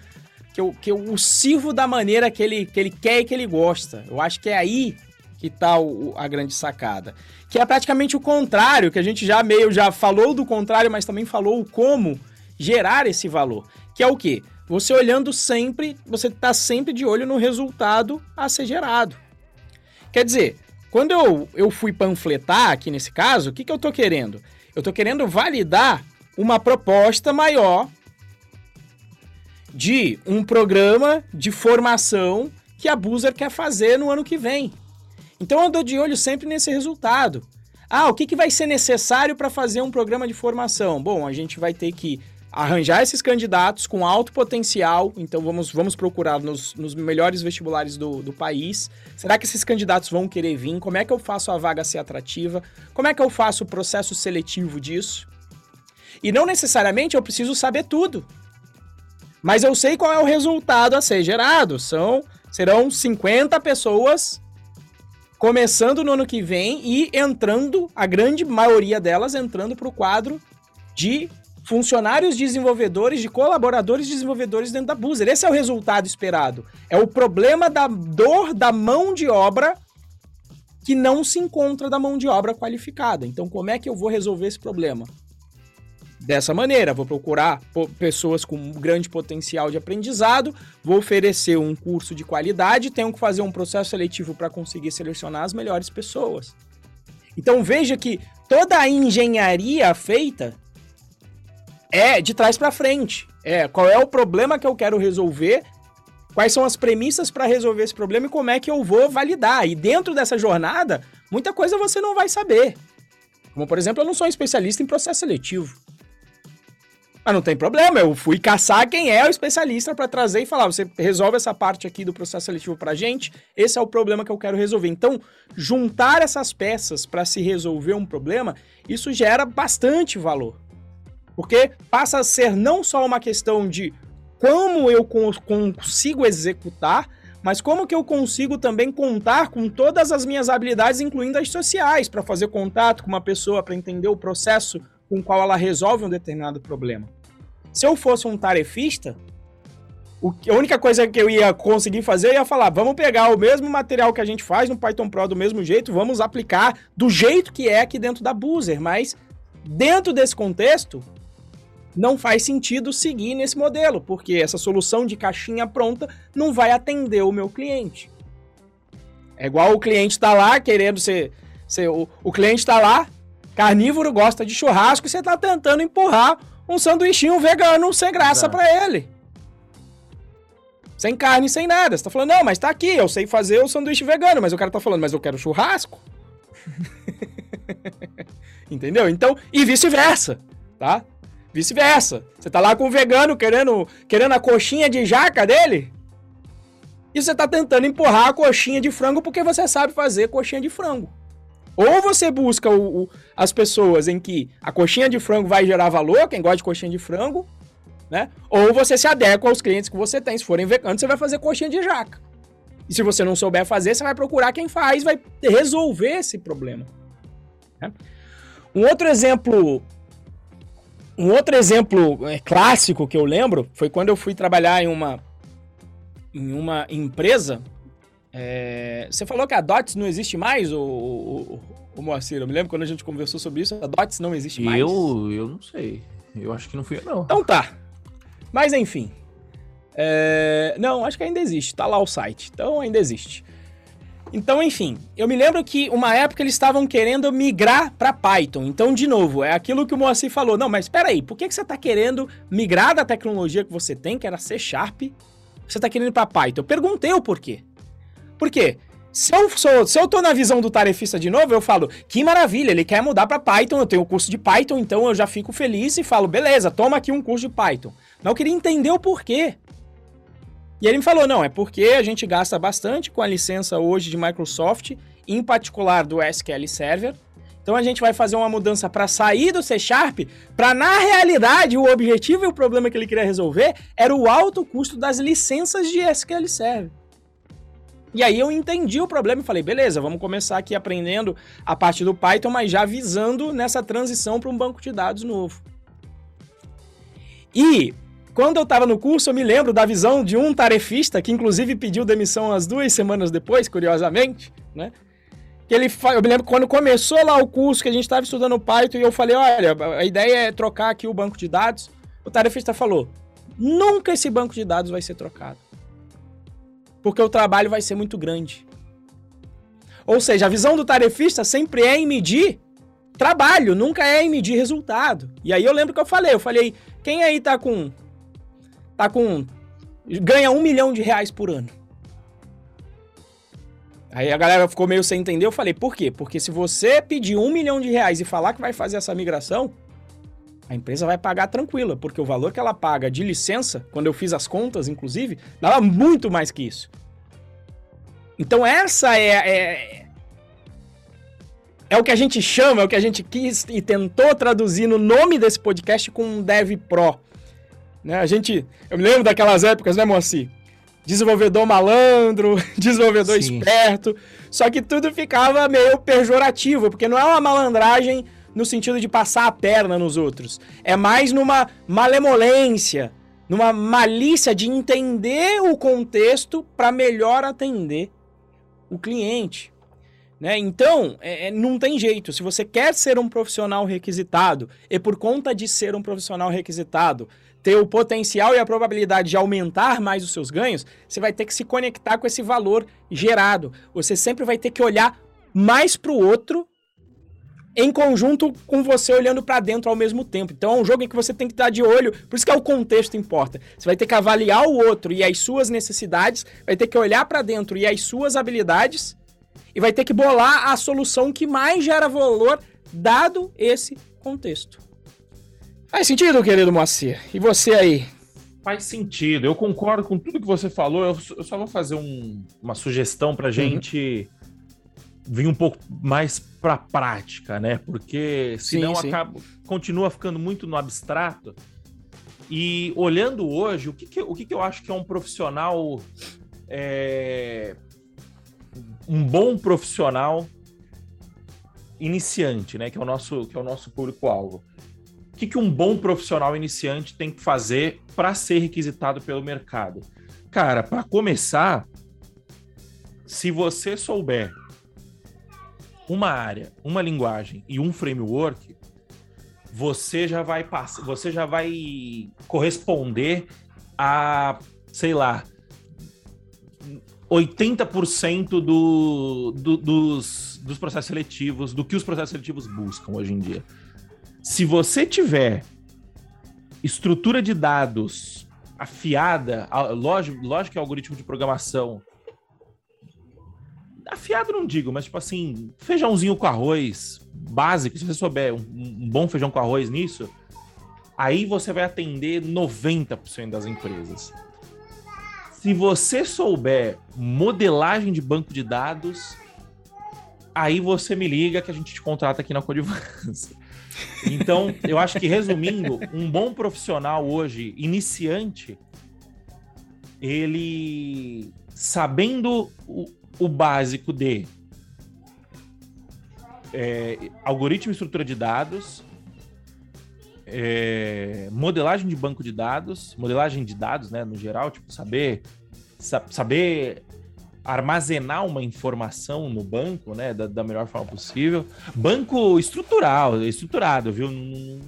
que eu, que eu o sirvo da maneira que ele, que ele quer e que ele gosta. Eu acho que é aí que está a grande sacada. Que é praticamente o contrário, que a gente já meio já falou do contrário, mas também falou como gerar esse valor. Que é o quê? Você olhando sempre, você está sempre de olho no resultado a ser gerado. Quer dizer, quando eu, eu fui panfletar aqui nesse caso, o que, que eu estou querendo? Eu estou querendo validar uma proposta maior de um programa de formação que a Boozer quer fazer no ano que vem. Então eu dou de olho sempre nesse resultado. Ah, o que, que vai ser necessário para fazer um programa de formação? Bom, a gente vai ter que arranjar esses candidatos com alto potencial, então vamos, vamos procurar nos, nos melhores vestibulares do, do país. Será que esses candidatos vão querer vir? Como é que eu faço a vaga ser atrativa? Como é que eu faço o processo seletivo disso? E não necessariamente eu preciso saber tudo. Mas eu sei qual é o resultado a ser gerado. São, serão 50 pessoas começando no ano que vem e entrando, a grande maioria delas entrando para o quadro de funcionários desenvolvedores, de colaboradores desenvolvedores dentro da Boozer. Esse é o resultado esperado. É o problema da dor da mão de obra que não se encontra da mão de obra qualificada. Então, como é que eu vou resolver esse problema? Dessa maneira, vou procurar pessoas com grande potencial de aprendizado, vou oferecer um curso de qualidade, tenho que fazer um processo seletivo para conseguir selecionar as melhores pessoas. Então veja que toda a engenharia feita é de trás para frente. É, qual é o problema que eu quero resolver? Quais são as premissas para resolver esse problema e como é que eu vou validar? E dentro dessa jornada, muita coisa você não vai saber. Como, por exemplo, eu não sou um especialista em processo seletivo. Mas não tem problema, eu fui caçar quem é o especialista para trazer e falar: você resolve essa parte aqui do processo seletivo para gente, esse é o problema que eu quero resolver. Então, juntar essas peças para se resolver um problema, isso gera bastante valor. Porque passa a ser não só uma questão de como eu consigo executar, mas como que eu consigo também contar com todas as minhas habilidades, incluindo as sociais, para fazer contato com uma pessoa, para entender o processo com o qual ela resolve um determinado problema. Se eu fosse um tarefista, a única coisa que eu ia conseguir fazer, ia falar, vamos pegar o mesmo material que a gente faz no Python Pro do mesmo jeito, vamos aplicar do jeito que é aqui dentro da Boozer, mas dentro desse contexto, não faz sentido seguir nesse modelo, porque essa solução de caixinha pronta não vai atender o meu cliente. É igual o cliente está lá querendo ser. ser o, o cliente está lá, carnívoro, gosta de churrasco, e você está tentando empurrar um sanduichinho vegano sem graça para ele. Sem carne, sem nada. Você tá falando, não, mas tá aqui, eu sei fazer o sanduíche vegano, mas o cara tá falando, mas eu quero churrasco. Entendeu? Então, e vice-versa, tá? Vice-versa. Você tá lá com o vegano querendo, querendo a coxinha de jaca dele? E você tá tentando empurrar a coxinha de frango porque você sabe fazer coxinha de frango. Ou você busca o, o, as pessoas em que a coxinha de frango vai gerar valor, quem gosta de coxinha de frango, né? Ou você se adequa aos clientes que você tem. Se forem veganos, você vai fazer coxinha de jaca. E se você não souber fazer, você vai procurar quem faz, vai resolver esse problema. Né? Um outro exemplo um outro exemplo é, clássico que eu lembro foi quando eu fui trabalhar em uma, em uma empresa. É, você falou que a DOTS não existe mais, o, o, o Moacir? Eu me lembro quando a gente conversou sobre isso, a DOTS não existe mais. Eu, eu não sei. Eu acho que não fui não. Então tá. Mas enfim. É, não, acho que ainda existe. Tá lá o site. Então ainda existe. Então, enfim, eu me lembro que uma época eles estavam querendo migrar para Python. Então, de novo, é aquilo que o Moacir falou. Não, mas espera aí, por que, que você está querendo migrar da tecnologia que você tem, que era C Sharp, você está querendo ir para Python? Eu perguntei o porquê. Por quê? Se eu, sou, se eu tô na visão do tarefista de novo, eu falo, que maravilha, ele quer mudar para Python, eu tenho o curso de Python, então eu já fico feliz e falo, beleza, toma aqui um curso de Python. Mas eu queria entender o porquê. E ele me falou: não, é porque a gente gasta bastante com a licença hoje de Microsoft, em particular do SQL Server. Então a gente vai fazer uma mudança para sair do C Sharp, para na realidade o objetivo e o problema que ele queria resolver era o alto custo das licenças de SQL Server. E aí eu entendi o problema e falei, beleza, vamos começar aqui aprendendo a parte do Python, mas já visando nessa transição para um banco de dados novo. E quando eu estava no curso, eu me lembro da visão de um tarefista, que inclusive pediu demissão umas duas semanas depois, curiosamente, né? Que ele, eu me lembro quando começou lá o curso, que a gente estava estudando Python, e eu falei, olha, a ideia é trocar aqui o banco de dados. O tarefista falou, nunca esse banco de dados vai ser trocado. Porque o trabalho vai ser muito grande. Ou seja, a visão do tarefista sempre é em medir trabalho, nunca é em medir resultado. E aí eu lembro que eu falei, eu falei, quem aí tá com tá com. ganha um milhão de reais por ano. Aí a galera ficou meio sem entender. Eu falei, por quê? Porque se você pedir um milhão de reais e falar que vai fazer essa migração, a empresa vai pagar tranquila, porque o valor que ela paga de licença, quando eu fiz as contas, inclusive, dava muito mais que isso. Então essa é, é, é o que a gente chama, é o que a gente quis e tentou traduzir no nome desse podcast com um Dev Pro. Né? A gente, eu me lembro daquelas épocas, né, Moacir? Desenvolvedor malandro, desenvolvedor Sim. esperto. Só que tudo ficava meio pejorativo, porque não é uma malandragem no sentido de passar a perna nos outros. É mais numa malemolência, numa malícia de entender o contexto para melhor atender o cliente. Né? Então, é, é, não tem jeito. Se você quer ser um profissional requisitado e por conta de ser um profissional requisitado, ter o potencial e a probabilidade de aumentar mais os seus ganhos, você vai ter que se conectar com esse valor gerado. Você sempre vai ter que olhar mais para o outro em conjunto com você olhando para dentro ao mesmo tempo. Então é um jogo em que você tem que estar de olho, por isso que é o contexto importa. Você vai ter que avaliar o outro e as suas necessidades, vai ter que olhar para dentro e as suas habilidades e vai ter que bolar a solução que mais gera valor dado esse contexto. Faz sentido, querido Moacir? E você aí? Faz sentido. Eu concordo com tudo que você falou. Eu, só vou fazer um, uma sugestão para uhum. gente vir um pouco mais para a prática, né? Porque senão sim, sim. Acaba, continua ficando muito no abstrato. E olhando hoje, o que, que o que, que eu acho que é um profissional. É, um bom profissional iniciante, né? Que é o nosso, que é o nosso público-alvo. O que, que um bom profissional iniciante tem que fazer para ser requisitado pelo mercado? Cara, para começar, se você souber uma área, uma linguagem e um framework, você já vai passar, você já vai corresponder a, sei lá, 80% do, do, dos, dos processos seletivos, do que os processos seletivos buscam hoje em dia. Se você tiver estrutura de dados afiada, lógico, que é algoritmo de programação. Afiado não digo, mas tipo assim, feijãozinho com arroz básico, se você souber um, um bom feijão com arroz nisso, aí você vai atender 90% das empresas. Se você souber modelagem de banco de dados, aí você me liga que a gente te contrata aqui na Codivance. Então, eu acho que resumindo, um bom profissional hoje, iniciante, ele sabendo o, o básico de é, algoritmo e estrutura de dados, é, modelagem de banco de dados, modelagem de dados, né, no geral, tipo, saber, saber armazenar uma informação no banco, né, da, da, melhor forma possível. Banco estrutural, estruturado, viu? Não,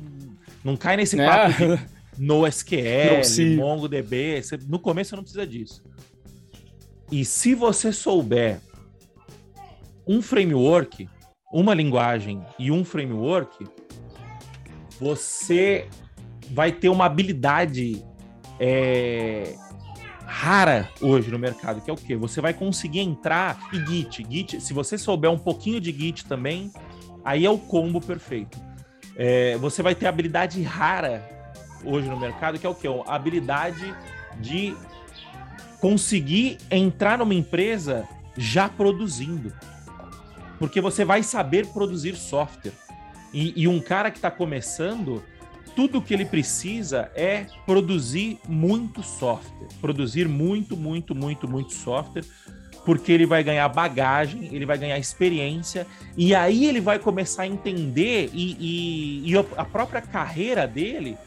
não cai nesse é. papo de NoSQL, MongoDB. Você, no começo você não precisa disso. E se você souber um framework, uma linguagem e um framework, você vai ter uma habilidade é, rara hoje no mercado, que é o quê? Você vai conseguir entrar e Git. Git, se você souber um pouquinho de Git também, aí é o combo perfeito. É, você vai ter habilidade rara hoje no mercado, que é o quê? A habilidade de conseguir entrar numa empresa já produzindo. Porque você vai saber produzir software. E, e um cara que está começando, tudo que ele precisa é produzir muito software. Produzir muito, muito, muito, muito software. Porque ele vai ganhar bagagem, ele vai ganhar experiência, e aí ele vai começar a entender, e, e, e a própria carreira dele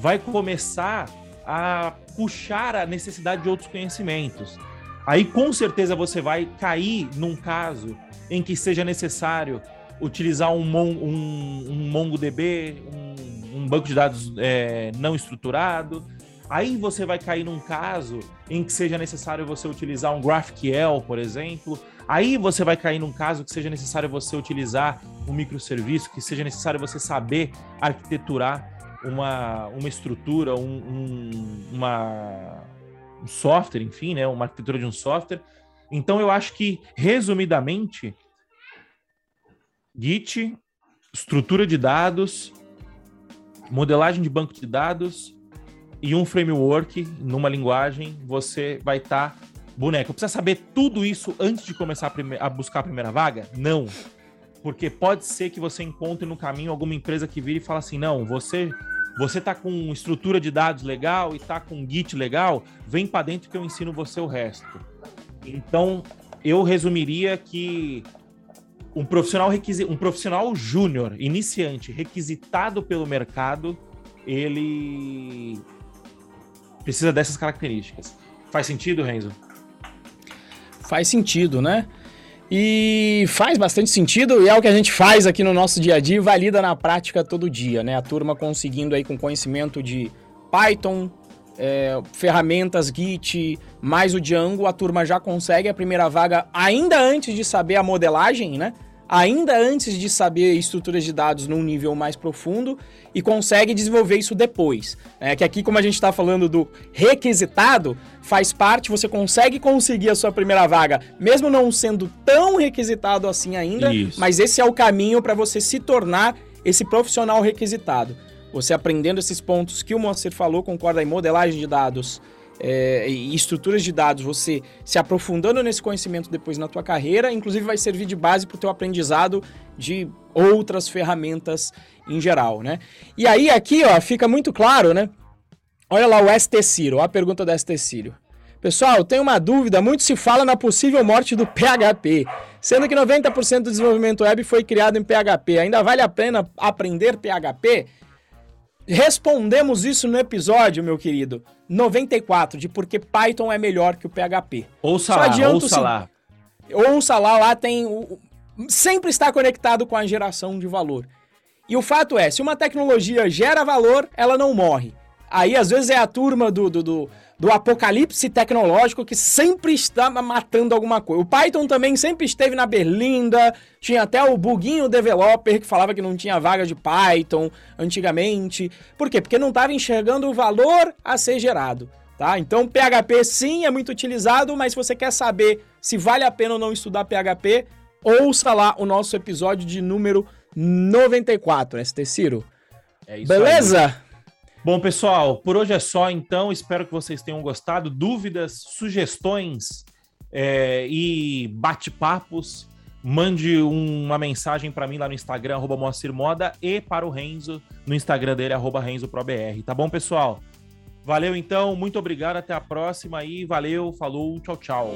vai começar a puxar a necessidade de outros conhecimentos. Aí com certeza você vai cair num caso em que seja necessário utilizar um, um, um MongoDB, um, um, banco de dados é, não estruturado. Aí você vai cair num caso em que seja necessário você utilizar um GraphQL, por exemplo. Aí você vai cair num caso que seja necessário você utilizar um microserviço, que seja necessário você saber arquiteturar uma, uma estrutura, um, um, uma, um software, enfim, né, uma arquitetura de um software. Então eu acho que, resumidamente, Git, estrutura de dados, modelagem de banco de dados e um framework numa linguagem, você vai estar tá boneco. Precisa saber tudo isso antes de começar a, a buscar a primeira vaga? Não. Porque pode ser que você encontre no caminho alguma empresa que vire e fala assim: não, você você tá com estrutura de dados legal e tá com Git legal, vem para dentro que eu ensino você o resto. Então, eu resumiria que um profissional requisi... um profissional júnior, iniciante, requisitado pelo mercado, ele precisa dessas características. Faz sentido, Renzo? Faz sentido, né? E faz bastante sentido e é o que a gente faz aqui no nosso dia a dia valida na prática todo dia, né? A turma conseguindo aí com conhecimento de Python, é, ferramentas Git, mais o Django, a turma já consegue a primeira vaga ainda antes de saber a modelagem, né? Ainda antes de saber estruturas de dados num nível mais profundo e consegue desenvolver isso depois. É que aqui, como a gente está falando do requisitado, faz parte, você consegue conseguir a sua primeira vaga, mesmo não sendo tão requisitado assim ainda, isso. mas esse é o caminho para você se tornar esse profissional requisitado. Você aprendendo esses pontos que o Moacir falou, concorda em modelagem de dados é, e estruturas de dados, você se aprofundando nesse conhecimento depois na tua carreira, inclusive vai servir de base para o teu aprendizado de outras ferramentas em geral, né? E aí aqui, ó, fica muito claro, né? Olha lá o ST Ciro, a pergunta do ST Ciro. Pessoal, tem uma dúvida, muito se fala na possível morte do PHP, sendo que 90% do desenvolvimento web foi criado em PHP. Ainda vale a pena aprender PHP? Respondemos isso no episódio, meu querido, 94, de porque Python é melhor que o PHP. Ouça lá, ouça lá. Ouça lá, lá tem... Sempre está conectado com a geração de valor. E o fato é, se uma tecnologia gera valor, ela não morre. Aí, às vezes, é a turma do, do, do do apocalipse tecnológico que sempre está matando alguma coisa. O Python também sempre esteve na berlinda, tinha até o buguinho developer que falava que não tinha vaga de Python antigamente. Por quê? Porque não estava enxergando o valor a ser gerado. Tá? Então, PHP sim é muito utilizado, mas se você quer saber se vale a pena ou não estudar PHP, ouça lá o nosso episódio de número 94, ST Ciro. É isso Beleza? Aí. Bom, pessoal, por hoje é só, então. Espero que vocês tenham gostado. Dúvidas, sugestões é, e bate-papos, mande uma mensagem para mim lá no Instagram, arroba Moda, e para o Renzo no Instagram dele, arroba RenzoProBR. Tá bom, pessoal? Valeu, então. Muito obrigado. Até a próxima e valeu. Falou. Tchau, tchau.